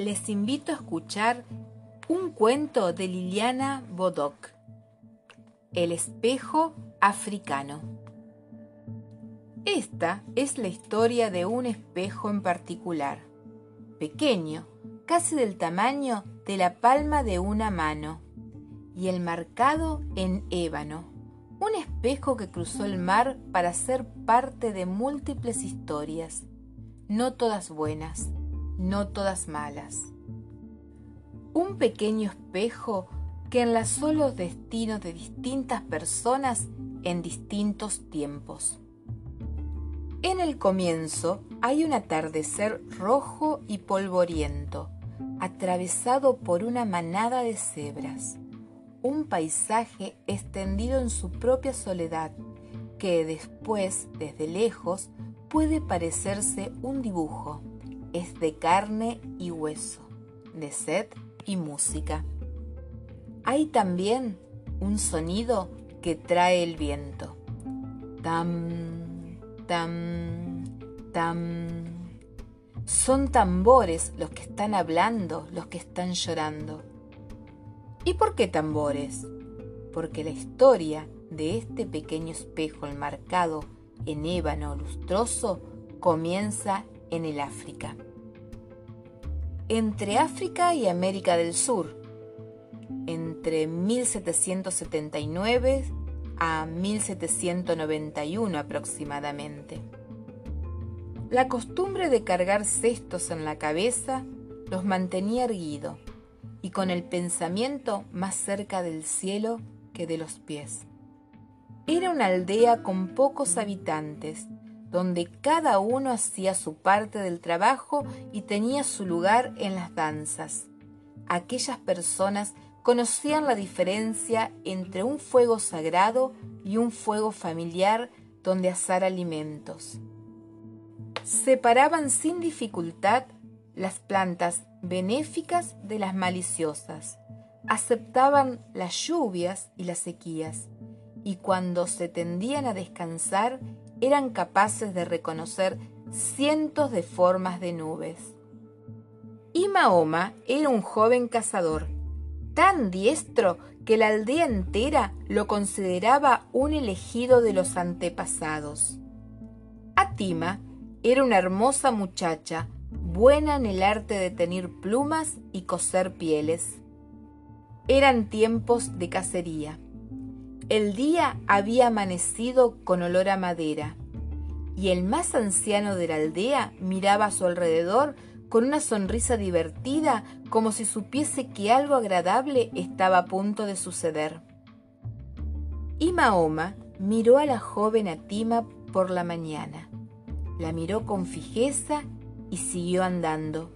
les invito a escuchar un cuento de Liliana Bodoc, El espejo africano. Esta es la historia de un espejo en particular, pequeño, casi del tamaño de la palma de una mano, y el marcado en ébano, un espejo que cruzó el mar para ser parte de múltiples historias, no todas buenas, no todas malas. Un pequeño espejo que enlazó los destinos de distintas personas en distintos tiempos. En el comienzo hay un atardecer rojo y polvoriento, atravesado por una manada de cebras, un paisaje extendido en su propia soledad, que después, desde lejos, puede parecerse un dibujo. Es de carne y hueso, de sed y música. Hay también un sonido que trae el viento. Tam, tam, tam. Son tambores los que están hablando, los que están llorando. ¿Y por qué tambores? Porque la historia de este pequeño espejo enmarcado en ébano lustroso comienza en el África. Entre África y América del Sur, entre 1779 a 1791 aproximadamente. La costumbre de cargar cestos en la cabeza los mantenía erguido y con el pensamiento más cerca del cielo que de los pies. Era una aldea con pocos habitantes, donde cada uno hacía su parte del trabajo y tenía su lugar en las danzas. Aquellas personas conocían la diferencia entre un fuego sagrado y un fuego familiar donde asar alimentos. Separaban sin dificultad las plantas benéficas de las maliciosas, aceptaban las lluvias y las sequías, y cuando se tendían a descansar eran capaces de reconocer cientos de formas de nubes. Y Mahoma era un joven cazador tan diestro que la aldea entera lo consideraba un elegido de los antepasados. Atima era una hermosa muchacha, buena en el arte de tener plumas y coser pieles. Eran tiempos de cacería. El día había amanecido con olor a madera, y el más anciano de la aldea miraba a su alrededor con una sonrisa divertida como si supiese que algo agradable estaba a punto de suceder. Y Mahoma miró a la joven Atima por la mañana, la miró con fijeza y siguió andando.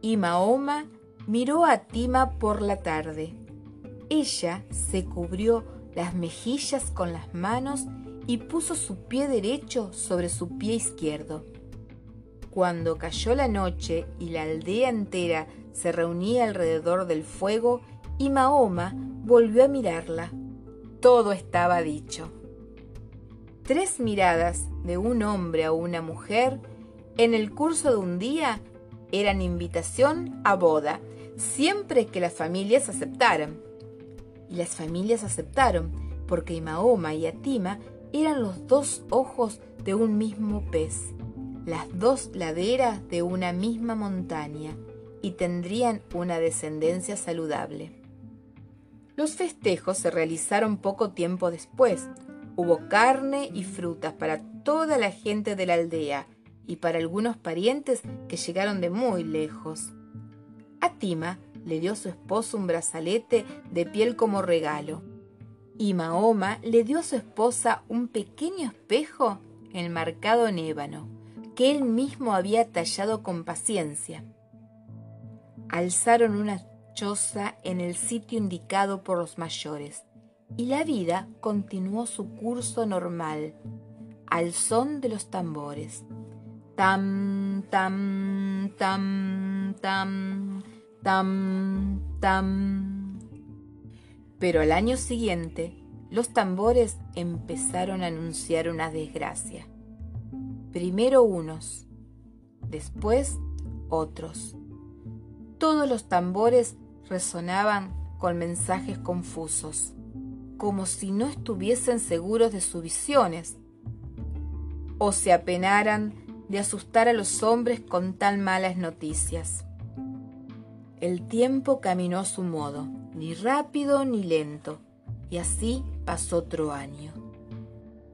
Y Mahoma miró a Atima por la tarde. Ella se cubrió las mejillas con las manos y puso su pie derecho sobre su pie izquierdo. Cuando cayó la noche y la aldea entera se reunía alrededor del fuego, y Mahoma volvió a mirarla. Todo estaba dicho. Tres miradas de un hombre a una mujer en el curso de un día eran invitación a boda, siempre que las familias aceptaran. Y las familias aceptaron, porque Mahoma y Atima eran los dos ojos de un mismo pez las dos laderas de una misma montaña y tendrían una descendencia saludable. Los festejos se realizaron poco tiempo después. Hubo carne y frutas para toda la gente de la aldea y para algunos parientes que llegaron de muy lejos. A Tima le dio a su esposo un brazalete de piel como regalo y Mahoma le dio a su esposa un pequeño espejo enmarcado en ébano que él mismo había tallado con paciencia. Alzaron una choza en el sitio indicado por los mayores y la vida continuó su curso normal, al son de los tambores. Tam, tam, tam, tam, tam, tam. Pero al año siguiente, los tambores empezaron a anunciar una desgracia primero unos, después otros. Todos los tambores resonaban con mensajes confusos, como si no estuviesen seguros de sus visiones, o se apenaran de asustar a los hombres con tan malas noticias. El tiempo caminó a su modo, ni rápido ni lento, y así pasó otro año.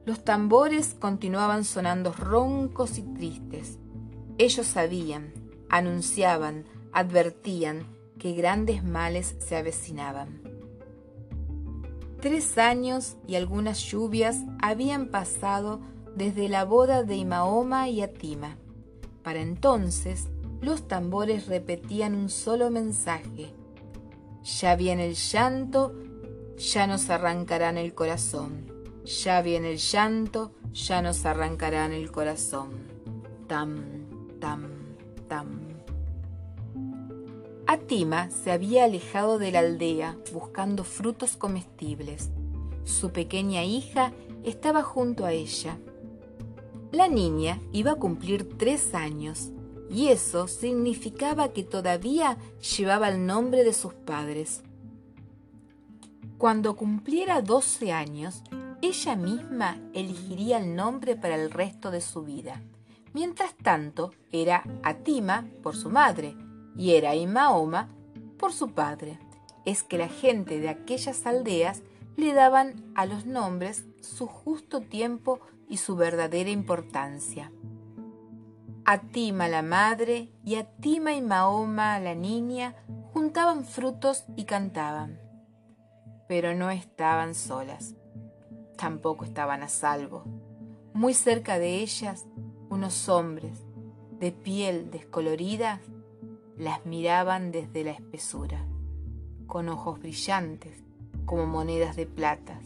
Los tambores continuaban sonando roncos y tristes. Ellos sabían, anunciaban, advertían que grandes males se avecinaban. Tres años y algunas lluvias habían pasado desde la boda de Mahoma y Atima. Para entonces, los tambores repetían un solo mensaje. Ya viene el llanto, ya nos arrancarán el corazón. Ya viene el llanto, ya nos arrancarán el corazón. Tam, tam, tam. Atima se había alejado de la aldea buscando frutos comestibles. Su pequeña hija estaba junto a ella. La niña iba a cumplir tres años y eso significaba que todavía llevaba el nombre de sus padres. Cuando cumpliera doce años, ella misma elegiría el nombre para el resto de su vida. Mientras tanto, era Atima por su madre y era Imaoma por su padre. Es que la gente de aquellas aldeas le daban a los nombres su justo tiempo y su verdadera importancia. Atima la madre y Atima y Mahoma la niña juntaban frutos y cantaban. Pero no estaban solas tampoco estaban a salvo. Muy cerca de ellas, unos hombres, de piel descolorida, las miraban desde la espesura, con ojos brillantes como monedas de plata.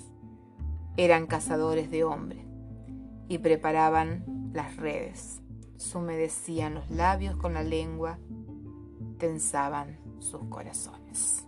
Eran cazadores de hombres y preparaban las redes. Se humedecían los labios con la lengua, tensaban sus corazones.